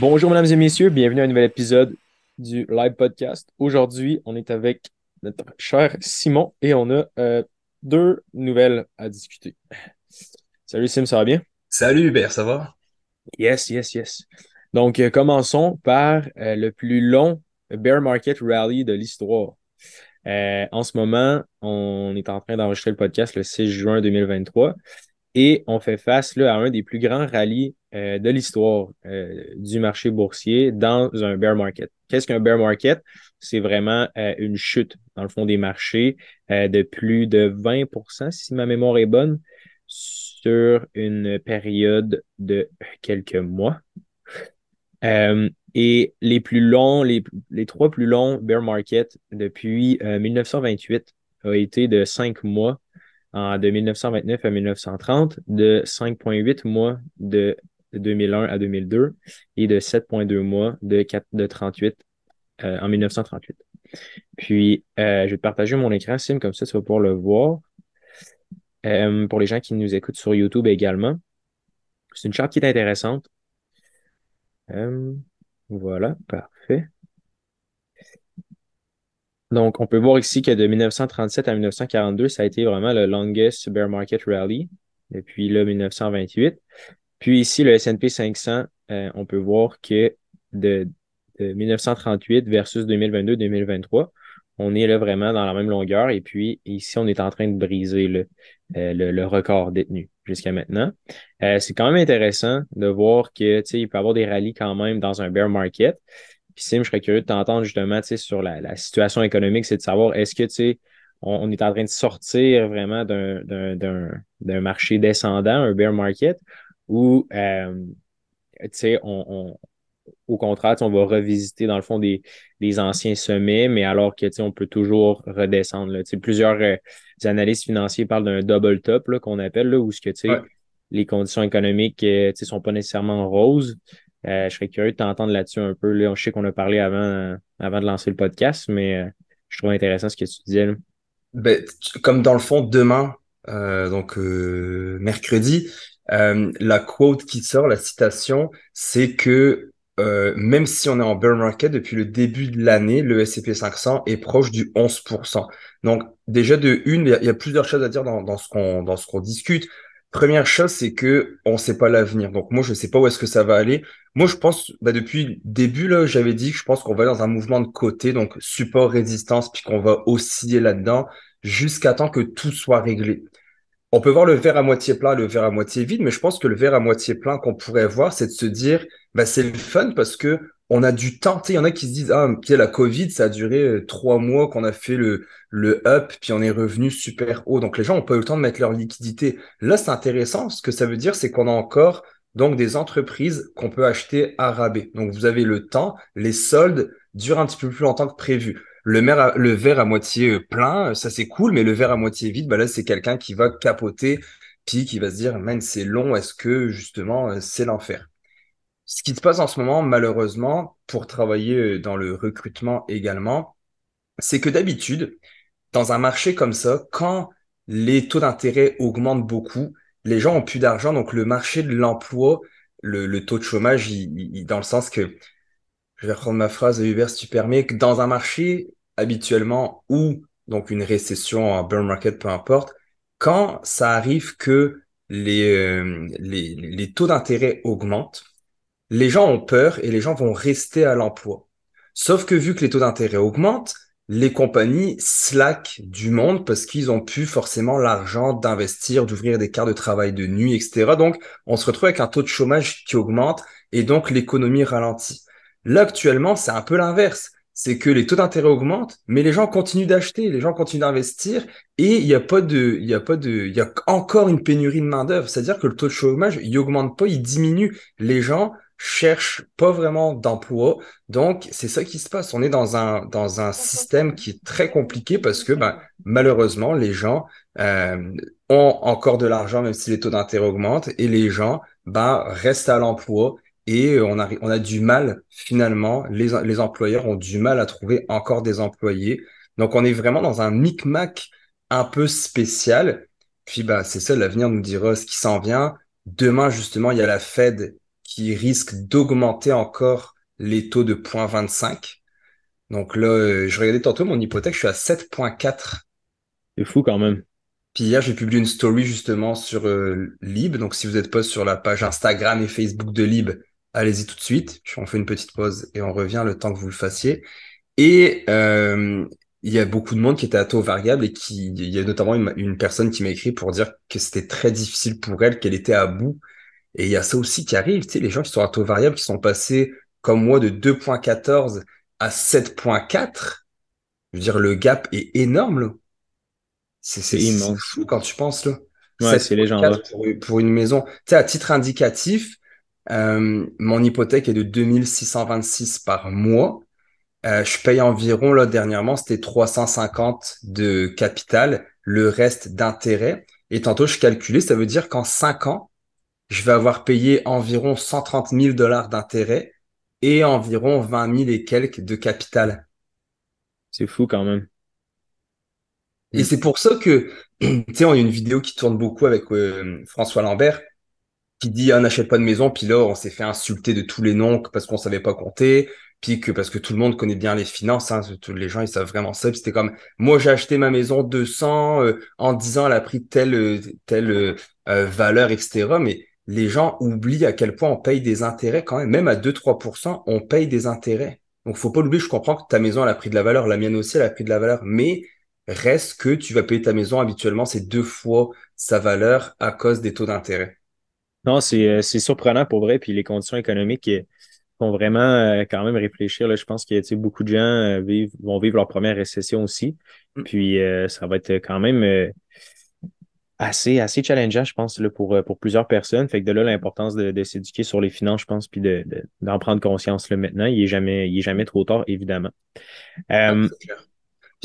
Bonjour, mesdames et messieurs, bienvenue à un nouvel épisode du live podcast. Aujourd'hui, on est avec notre cher Simon et on a euh, deux nouvelles à discuter. Salut Sim, ça va bien? Salut Hubert, ça va? Yes, yes, yes. Donc, euh, commençons par euh, le plus long bear market rally de l'histoire. en ce moment, on est en train d'enregistrer le podcast le 6 juin 2023 et on fait face là, à un des plus grands rallyes euh, de l'histoire euh, du marché boursier dans un bear market. Qu'est-ce qu'un bear market? C'est vraiment euh, une chute, dans le fond, des marchés de plus de 20% si ma mémoire est bonne, sur une période de quelques mois. et les plus longs, les, les trois plus longs bear markets depuis 1928 ont été de cinq mois de 1929 à 1930, de 5,8 mois de 2001 à 2002 et de 7,2 mois de, 4, de 38 euh, en 1938. Puis, euh, je vais te partager mon écran, Sim, comme ça, tu vas pouvoir le voir. Euh, pour les gens qui nous écoutent sur YouTube également. C'est une charte qui est intéressante. voilà, parfait. Donc, on peut voir ici que de 1937 à 1942, ça a été vraiment le longest bear market rally depuis là 1928. Puis ici, le S&P 500, euh, on peut voir que de, 1938 versus 2022-2023, on est là vraiment dans la même longueur. Et puis ici, on est en train de briser le, euh, le, record détenu jusqu'à maintenant. Euh, c'est quand même intéressant de voir que il peut y avoir des rallyes quand même dans un bear market. Puis Sim, je serais curieux de t'entendre justement sur la, situation économique, c'est de savoir est-ce que tu on, on, est en train de sortir vraiment d'un marché descendant, un bear market, ou euh, on, au contraire, on va revisiter dans le fond des, anciens sommets, mais alors que on peut toujours redescendre. Là. Plusieurs euh, analystes financiers parlent d'un double top qu'on appelle, là, où ce que les conditions économiques ne euh, sont pas nécessairement roses. Euh, je serais curieux de t'entendre là-dessus un peu. Là. Je sais qu'on a parlé avant, avant de lancer le podcast, mais euh, je trouve intéressant ce que tu disais. Ben, comme dans le fond, demain, euh, donc mercredi, la quote qui sort, la citation, c'est que même si on est en bear market depuis le début de l'année, le S&P 500 est proche du 11%. Donc déjà de une, il y, a plusieurs choses à dire dans, dans ce qu'on dans ce qu'on discute. Première chose, c'est que on sait pas l'avenir. Donc moi, je sais pas où est-ce que ça va aller. Moi, je pense, bah, depuis le début, là, j'avais dit que je pense qu'on va dans un mouvement de côté, donc support, résistance, puis qu'on va osciller là-dedans jusqu'à temps que tout soit réglé. On peut voir le verre à moitié plein, le verre à moitié vide, mais je pense que le verre à moitié plein qu'on pourrait voir, c'est de se dire, bah, c'est le fun parce que on a du temps. Il y en a qui se disent, ah, la Covid, ça a duré euh, trois mois qu'on a fait le, le up, puis on est revenu super haut. Donc les gens n'ont pas eu le temps de mettre leur liquidité. Là, c'est intéressant. Ce que ça veut dire, c'est qu'on a encore donc des entreprises qu'on peut acheter à rabais. Donc vous avez le temps, les soldes durent un petit peu plus longtemps que prévu. Le, le verre à moitié euh, plein, ça c'est cool, mais le verre à moitié vide, bah là c'est quelqu'un qui va capoter, puis qui va se dire, man, c'est long, est-ce que justement euh, c'est l'enfer? Ce qui se passe en ce moment, malheureusement, pour travailler euh, dans le recrutement également, c'est que d'habitude, dans un marché comme ça, quand les taux d'intérêt augmentent beaucoup, les gens ont plus d'argent, donc le marché de l'emploi, le, taux de chômage, il, dans le sens que, je vais reprendre ma phrase, Hubert, si tu permets, que dans un marché habituellement ou donc une récession, un bear market, peu importe, quand ça arrive que les, euh, les, les taux d'intérêt augmentent, les gens ont peur et les gens vont rester à l'emploi. Sauf que vu que les taux d'intérêt augmentent, les compagnies slack du monde parce qu'ils ont plus forcément l'argent d'investir, d'ouvrir des cartes de travail de nuit, etc. Donc, on se retrouve avec un taux de chômage qui augmente et donc l'économie ralentit. Là, actuellement, c'est un peu l'inverse. C'est que les taux d'intérêt augmentent, mais les gens continuent d'acheter, les gens continuent d'investir et il n'y a pas de, il y a pas de, il y a encore une pénurie de main d'œuvre. C'est-à-dire que le taux de chômage, il augmente pas, il diminue. Les gens cherchent pas vraiment d'emploi. Donc, c'est ça qui se passe. On est dans un, dans un système qui est très compliqué parce que, ben, malheureusement, les gens euh, ont encore de l'argent, même si les taux d'intérêt augmentent, et les gens ben, restent à l'emploi. Et on a, on a du mal, finalement, les, les employeurs ont du mal à trouver encore des employés. Donc, on est vraiment dans un micmac un peu spécial. Puis, bah, c'est ça, l'avenir nous dira ce qui s'en vient. Demain, justement, il y a la Fed qui risque d'augmenter encore les taux de 0.25. Donc là, euh, je regardais tantôt mon hypothèque, je suis à 7.4. C'est fou quand même. Puis hier, j'ai publié une story justement sur euh, Lib. Donc si vous n'êtes pas sur la page Instagram et Facebook de Lib, allez-y tout de suite. On fait une petite pause et on revient le temps que vous le fassiez. Et euh, il y a beaucoup de monde qui était à taux variable et qui, il y a notamment une, une personne qui m'a écrit pour dire que c'était très difficile pour elle, qu'elle était à bout. Et il y a ça aussi qui arrive, tu sais, les gens qui sont à taux variable, qui sont passés comme moi de 2.14 à 7.4. Je veux dire, le gap est énorme, là. C'est c'est immense. fou quand tu penses, là. Ouais, c'est 7.4 légendaire. pour, pour une maison. Tu sais, à titre indicatif, euh, mon hypothèque est de 2626 par mois. Euh, je paye environ, là, dernièrement, c'était 350 de capital, le reste d'intérêt. Et tantôt, je calculais, ça veut dire qu'en 5 ans, je vais avoir payé environ 130 000 dollars d'intérêt et environ 20 000 et quelques de capital. C'est fou quand même. Et Mm. c'est pour ça que, tu sais, on a une vidéo qui tourne beaucoup avec euh, François Lambert qui dit, ah, n'achète pas de maison, puis là, on s'est fait insulter de tous les noms parce qu'on savait pas compter, puis que parce que tout le monde connaît bien les finances, hein, tous les gens, ils savent vraiment ça, c'était comme, moi, j'ai acheté ma maison 200, euh, en 10 ans, elle a pris telle, euh, telle euh, euh, valeur, etc., mais les gens oublient à quel point on paye des intérêts quand même, même à 2-3%, on paye des intérêts. Donc, faut pas l'oublier, je comprends que ta maison, elle a pris de la valeur, la mienne aussi, elle a pris de la valeur, mais reste que tu vas payer ta maison habituellement, c'est deux fois sa valeur à cause des taux d'intérêt. Non, c'est euh, surprenant pour vrai. Puis les conditions économiques euh, font vraiment euh, quand même réfléchir. Là. Je pense que tu sais, beaucoup de gens vivent, vont vivre leur première récession aussi. Mm. Puis euh, ça va être quand même assez, assez challengeant, je pense, là, pour, euh, pour plusieurs personnes. Fait que de là, l'importance de, de s'éduquer sur les finances, je pense, puis de, de- d'en prendre conscience là, maintenant. Il est jamais, il est jamais trop tard, évidemment. Euh,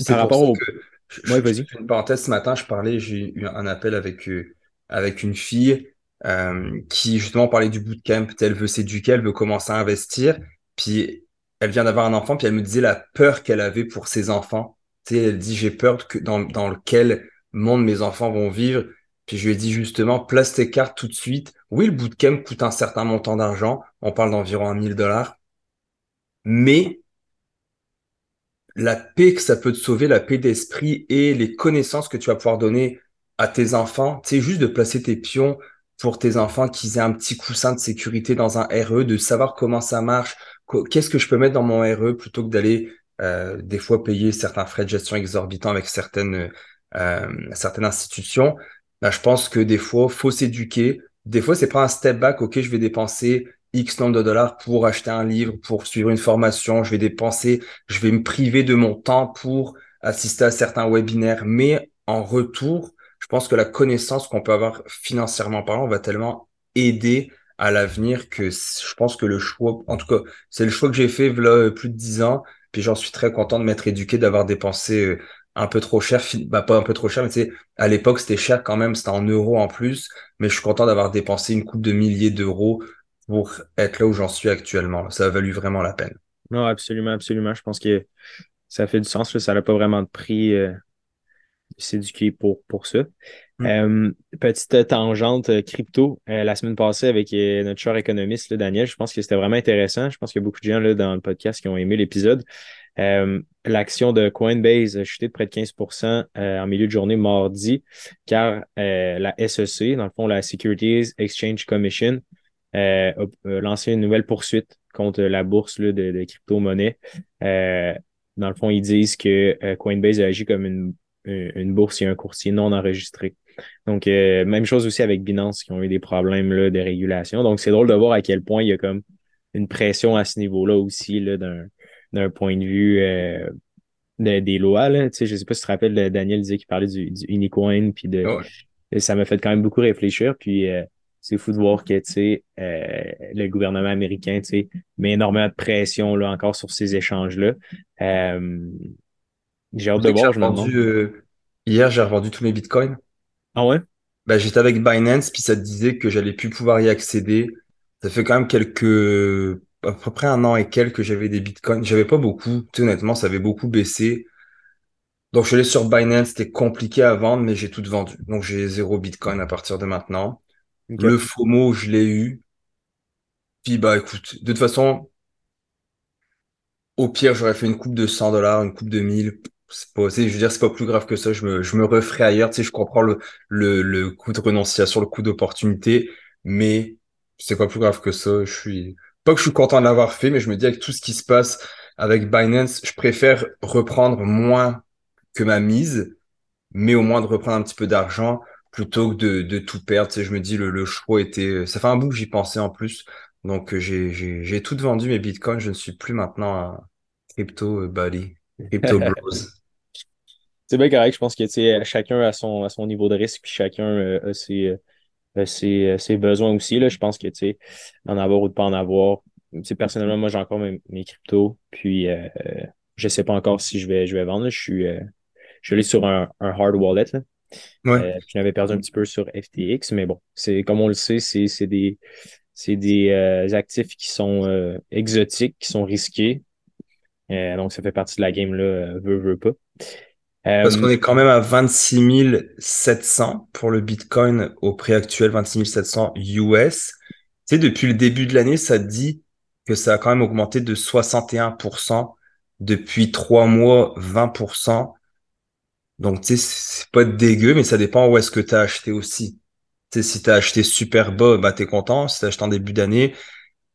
par rapport au. que, je, Ouais, je une parenthèse, ce matin, je parlais, j'ai eu un appel avec, euh, avec une fille euh, qui justement parlait du bootcamp, elle veut s'éduquer, elle veut commencer à investir, puis elle vient d'avoir un enfant, puis elle me disait la peur qu'elle avait pour ses enfants. Tu sais, elle dit, j'ai peur que dans, dans lequel monde mes enfants vont vivre. Puis je lui ai dit justement, place tes cartes tout de suite. Oui, le bootcamp coûte un certain montant d'argent, on parle d'environ 1000 dollars, mais la paix que ça peut te sauver, la paix d'esprit et les connaissances que tu vas pouvoir donner à tes enfants, c'est juste de placer tes pions pour tes enfants qu'ils aient un petit coussin de sécurité dans un RE, de savoir comment ça marche, qu'est-ce que je peux mettre dans mon RE plutôt que d'aller euh, des fois payer certains frais de gestion exorbitants avec certaines euh, certaines institutions. Là, je pense que des fois, faut s'éduquer. Des fois, c'est pas un step back. Ok, je vais dépenser X nombre de dollars pour acheter un livre, pour suivre une formation. Je vais dépenser je vais me priver de mon temps pour assister à certains webinaires, mais en retour, je pense que la connaissance qu'on peut avoir financièrement parlant va tellement aider à l'avenir que je pense que le choix, en tout cas, c'est le choix que j'ai fait là, plus de 10 ans, puis j'en suis très content de m'être éduqué, d'avoir dépensé euh, un peu trop cher, bah pas un peu trop cher, mais tu sais, à l'époque c'était cher quand même, c'était en euros en plus, mais je suis content d'avoir dépensé une coupe de milliers d'euros pour être là où j'en suis actuellement. Ça a valu vraiment la peine. Non, absolument, absolument. Je pense que ça fait du sens. Là. Ça n'a pas vraiment de prix euh, de s'éduquer pour, pour ça. Mm. Euh, petite tangente euh, crypto. Euh, la semaine passée avec euh, notre cher économiste, là, Daniel, je pense que c'était vraiment intéressant. Je pense qu'il y a beaucoup de gens là, dans le podcast qui ont aimé l'épisode. Euh, l'action de Coinbase a chuté de près de 15% euh, en milieu de journée mardi, car euh, la SEC, dans le fond, la Securities Exchange Commission, euh, a, a lancé une nouvelle poursuite contre la bourse là, de, crypto-monnaie. Euh, dans le fond, ils disent que euh, Coinbase a agi comme une, une bourse et un courtier non enregistré. Donc, euh, même chose aussi avec Binance qui ont eu des problèmes là, de régulation. Donc, c'est drôle de voir à quel point il y a comme une pression à ce niveau-là aussi là, d'un d'un point de vue euh, de- des lois. Là. Tu sais, je sais pas si tu te rappelles, Daniel disait qu'il parlait du, du Unicoin, puis de, ça m'a fait quand même beaucoup réfléchir. Puis euh, c'est fou de voir que tu sais, euh, le gouvernement américain tu sais, met énormément de pression là, encore sur ces échanges-là. J'ai hâte de voir, je revendu, hier, j'ai revendu tous mes bitcoins. Ah ouais? Bah, j'étais avec Binance, puis ça te disait que j'allais plus pouvoir y accéder. Ça fait quand même quelques, à peu près un an et quelques que j'avais des bitcoins. J'avais pas beaucoup. Sais, honnêtement, ça avait beaucoup baissé. Donc, je suis allé sur Binance. C'était compliqué à vendre, mais j'ai tout vendu. Donc, j'ai zéro bitcoin à partir de maintenant. Le FOMO, je l'ai eu. Puis bah écoute, de toute façon, au pire, j'aurais fait une coupe de 100 dollars, une coupe de 1000. C'est pas, je veux dire, c'est pas plus grave que ça. Je me, je me referai ailleurs. Tu sais, je comprends le, le, le coup de renonciation, le coup d'opportunité, mais c'est pas plus grave que ça. Je suis, pas que je suis content de l'avoir fait, mais je me dis avec tout ce qui se passe avec Binance, je préfère reprendre moins que ma mise, mais au moins de reprendre un petit peu d'argent plutôt que de, de tout perdre. Tu sais, je me dis, le, le choix était, ça fait un bout que j'y pensais en plus. Donc, euh, j'ai, j'ai, j'ai tout vendu mes bitcoins. Je ne suis plus maintenant un crypto euh, buddy, crypto bros. C'est bien correct. Je pense que tu sais, chacun a son, à son niveau de risque, puis chacun euh, a ses, ses, ses, besoins aussi. Là. Je pense que tu sais, en avoir ou de pas en avoir. personnellement, moi, j'ai encore mes, mes cryptos. Puis, euh, je sais pas encore si je vais, je vais vendre. Je suis, je suis allé sur un, un hard wallet. Là. Ouais. je l'avais perdu un petit peu sur FTX, mais bon, c'est comme on le sait, c'est, des des euh, actifs qui sont euh, exotiques, qui sont risqués. Euh, donc, ça fait partie de la game, là, veut, veut pas. Parce qu'on est quand même à 26 700 pour le Bitcoin au prix actuel, 26 700 US. Tu sais, depuis le début de l'année, ça dit que ça a quand même augmenté de 61%. Depuis trois mois, 20%. Donc, tu sais, c'est pas dégueu, mais ça dépend où est-ce que tu as acheté aussi si tu as acheté super bas, bah, tu es content. Si tu as acheté en début d'année,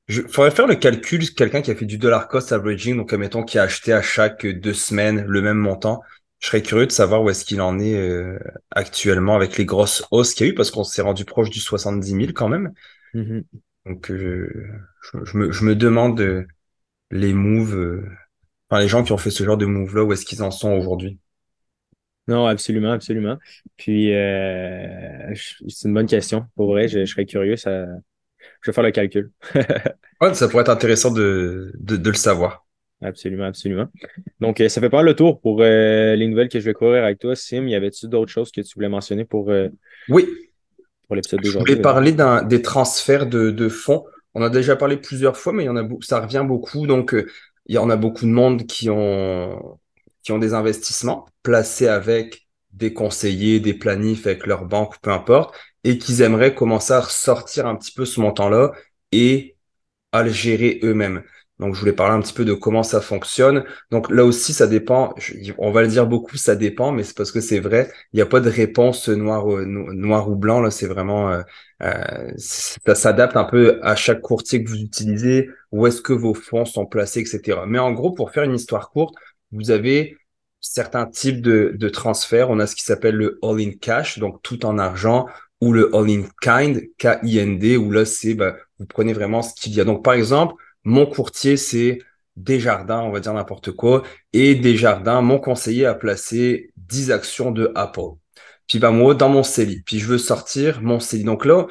il faudrait faire le calcul, quelqu'un qui a fait du dollar cost averaging, donc admettons qui a acheté à chaque deux semaines le même montant. Je serais curieux de savoir où est-ce qu'il en est euh, actuellement avec les grosses hausses qu'il y a eu, parce qu'on s'est rendu proche du 70 000 quand même. Mm-hmm. Donc euh, je, me, je, me, demande euh, les moves, enfin les gens qui ont fait ce genre de move-là, où est-ce qu'ils en sont aujourd'hui? Non, absolument, absolument. Puis, euh, c'est une bonne question. Pour vrai, je, serais curieux. Ça... Je vais faire le calcul. ouais, ça pourrait être intéressant de, de, de, le savoir. Absolument, absolument. Donc, euh, ça fait pas le tour pour euh, les nouvelles que je vais courir avec toi. Sim, y avait-tu d'autres choses que tu voulais mentionner pour, oui. pour l'épisode d'aujourd'hui? Je voulais parler d'un, des transferts de, de fonds. On a déjà parlé plusieurs fois, mais il y en a, ça revient beaucoup. Donc, il y en a beaucoup de monde qui ont qui ont des investissements placés avec des conseillers, des planifs avec leur banque, peu importe, et qu'ils aimeraient commencer à ressortir un petit peu ce montant-là et à le gérer eux-mêmes. Donc, je voulais parler un petit peu de comment ça fonctionne. Donc, là aussi, ça dépend. On va le dire beaucoup, ça dépend, mais c'est parce que c'est vrai. Il n'y a pas de réponse noir, noir ou blanc. Là, c'est vraiment, euh, euh, ça s'adapte un peu à chaque courtier que vous utilisez, où est-ce que vos fonds sont placés, etc. Mais en gros, pour faire une histoire courte, vous avez certains types de, de transferts. On a ce qui s'appelle le all-in cash, donc tout en argent, ou le all-in kind, K-I-N-D, où là, c'est, bah, vous prenez vraiment ce qu'il y a. Donc, par exemple, mon courtier, c'est Desjardins, on va dire n'importe quoi, et Desjardins, mon conseiller a placé 10 actions de Apple. Puis, bah, moi, dans mon CELI, puis je veux sortir mon CELI. Donc là,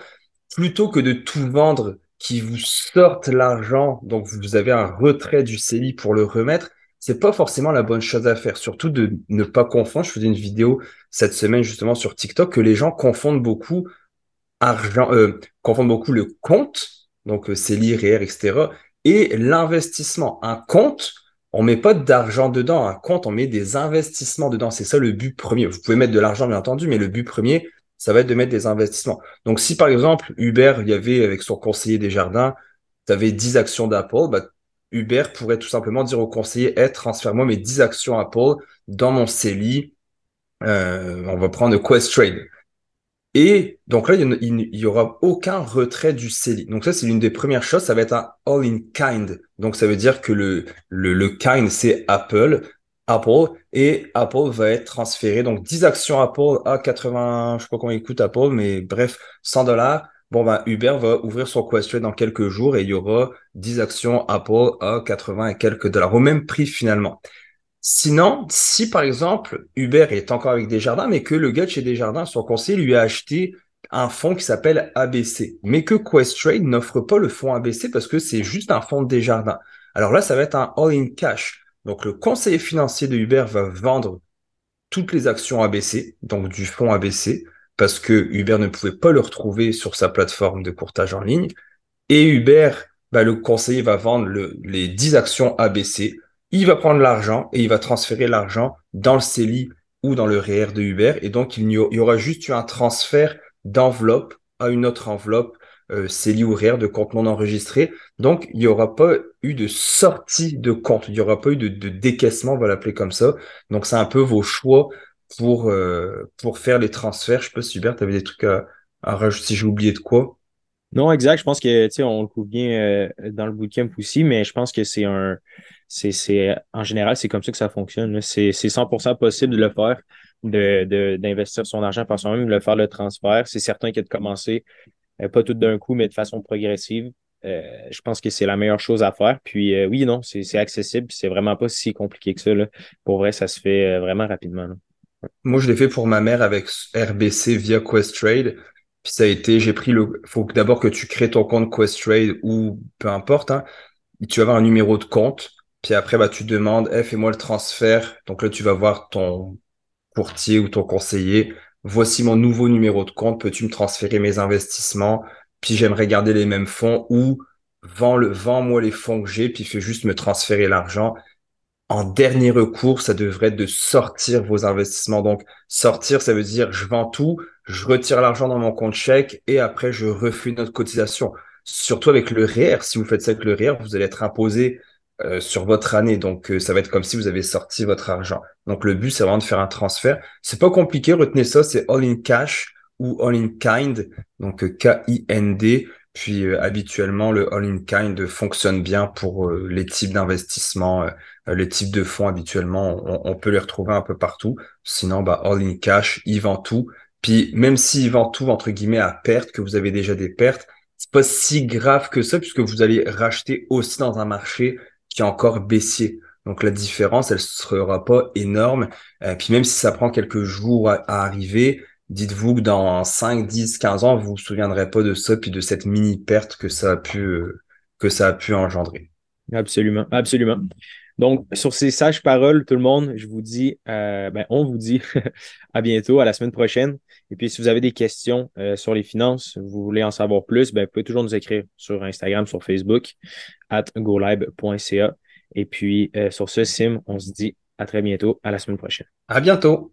plutôt que de tout vendre qui vous sorte l'argent, donc vous avez un retrait du CELI pour le remettre, c'est pas forcément la bonne chose à faire. Surtout de ne pas confondre. Je faisais une vidéo cette semaine justement sur TikTok que les gens confondent beaucoup argent, euh, confondent beaucoup le compte, donc euh, CELI, REER, etc., et l'investissement. Un compte, on met pas d'argent dedans. Un compte, on met des investissements dedans. C'est ça le but premier. Vous pouvez mettre de l'argent, bien entendu, mais le but premier, ça va être de mettre des investissements. Donc, si par exemple, Uber, il y avait avec son conseiller des jardins, tu avais 10 actions d'Apple, bah, Uber pourrait tout simplement dire au conseiller, hey, transfère-moi mes 10 actions Apple dans mon CELI. Euh, on va prendre Questrade. Et donc là, il n'y aura aucun retrait du CELI. Donc ça, c'est l'une des premières choses. Ça va être un all-in-kind. Donc ça veut dire que le, le, le kind, c'est Apple. Apple et Apple va être transféré. Donc 10 actions Apple à 80, je sais pas combien il coûte Apple, mais bref, 100 dollars bon, ben, Uber va ouvrir son question dans quelques jours et il y aura 10 actions Apple à 80 et quelques dollars, au même prix finalement. Sinon, si par exemple Uber est encore avec Desjardins, mais que le gars de chez Desjardins, son conseiller, lui a acheté un fonds qui s'appelle ABC, mais que Questrade n'offre pas le fonds ABC parce que c'est juste un fonds de Desjardins. Alors là, ça va être un all-in cash. Donc le conseiller financier de Uber va vendre toutes les actions ABC, donc du fonds ABC, parce que Uber ne pouvait pas le retrouver sur sa plateforme de courtage en ligne. Et Uber, bah, le conseiller va vendre les 10 actions ABC. Il va prendre l'argent et il va transférer l'argent dans le CELI ou dans le REER de Uber. Et donc, il y aura juste eu un transfert d'enveloppe à une autre enveloppe euh, CELI ou REER de compte non enregistré. Donc, il n'y aura pas eu de sortie de compte. Il n'y aura pas eu de, décaissement, on va l'appeler comme ça. Donc, c'est un peu vos choix pour, euh, pour faire les transferts. Je sais pas si Hubert, tu avais des trucs à, à rajouter, si j'ai oublié de quoi. Non, exact. Je pense que, on le couvre bien euh, dans le bootcamp aussi, mais je pense que c'est un, c'est, en général, c'est comme ça que ça fonctionne. C'est, c'est 100% possible de le faire, de, de, d'investir son argent par soi-même, de le faire le transfert. C'est certain que de commencer, euh, pas tout d'un coup, mais de façon progressive. Euh, je pense que c'est la meilleure chose à faire. Puis oui, non, c'est, accessible, c'est vraiment pas si compliqué que ça. Là. Pour vrai, ça se fait vraiment rapidement. Moi, je l'ai fait pour ma mère avec RBC via Questrade. Puis ça a été, j'ai pris le, faut d'abord que tu crées ton compte Questrade ou peu importe, hein. Tu vas avoir un numéro de compte. Puis après, bah, tu demandes, eh, fais-moi le transfert. Donc là, tu vas voir ton courtier ou ton conseiller. Voici mon nouveau numéro de compte. Peux-tu me transférer mes investissements? Puis j'aimerais garder les mêmes fonds ou vends le, vends-moi les fonds que j'ai, puis fais juste me transférer l'argent en dernier recours, ça devrait être de sortir vos investissements. Donc, sortir, ça veut dire je vends tout, je retire l'argent dans mon compte chèque et après, je refuse notre cotisation. Surtout avec le REER, si vous faites ça avec le REER, vous allez être imposé euh, sur votre année. Donc, euh, ça va être comme si vous avez sorti votre argent. Donc, le but, c'est vraiment de faire un transfert. C'est pas compliqué, retenez ça, c'est all in cash ou all in kind, donc euh, K-I-N-D. Puis euh, habituellement, le all-in-kind fonctionne bien pour euh, les types d'investissements, euh, les types de fonds habituellement, on, peut les retrouver un peu partout. Sinon, bah, all-in-cash, il vend tout. Puis même s'il vend tout, entre guillemets, à perte, que vous avez déjà des pertes, c'est pas si grave que ça, puisque vous allez racheter aussi dans un marché qui est encore baissier. Donc la différence, elle sera pas énorme. puis même si ça prend quelques jours à arriver, dites-vous que dans 5, 10, 15 ans, vous vous souviendrez pas de ça, puis de cette mini perte que ça a pu, euh, que ça a pu engendrer. Absolument, absolument. Donc, sur ces sages paroles, tout le monde, je vous dis, euh, ben, on vous dit à bientôt, à la semaine prochaine. Et puis, si vous avez des questions euh, sur les finances, vous voulez en savoir plus, ben, vous pouvez toujours nous écrire sur Instagram, sur Facebook, at golib.ca. Et puis, sur ce, Sim, on se dit à très bientôt, à la semaine prochaine. À bientôt.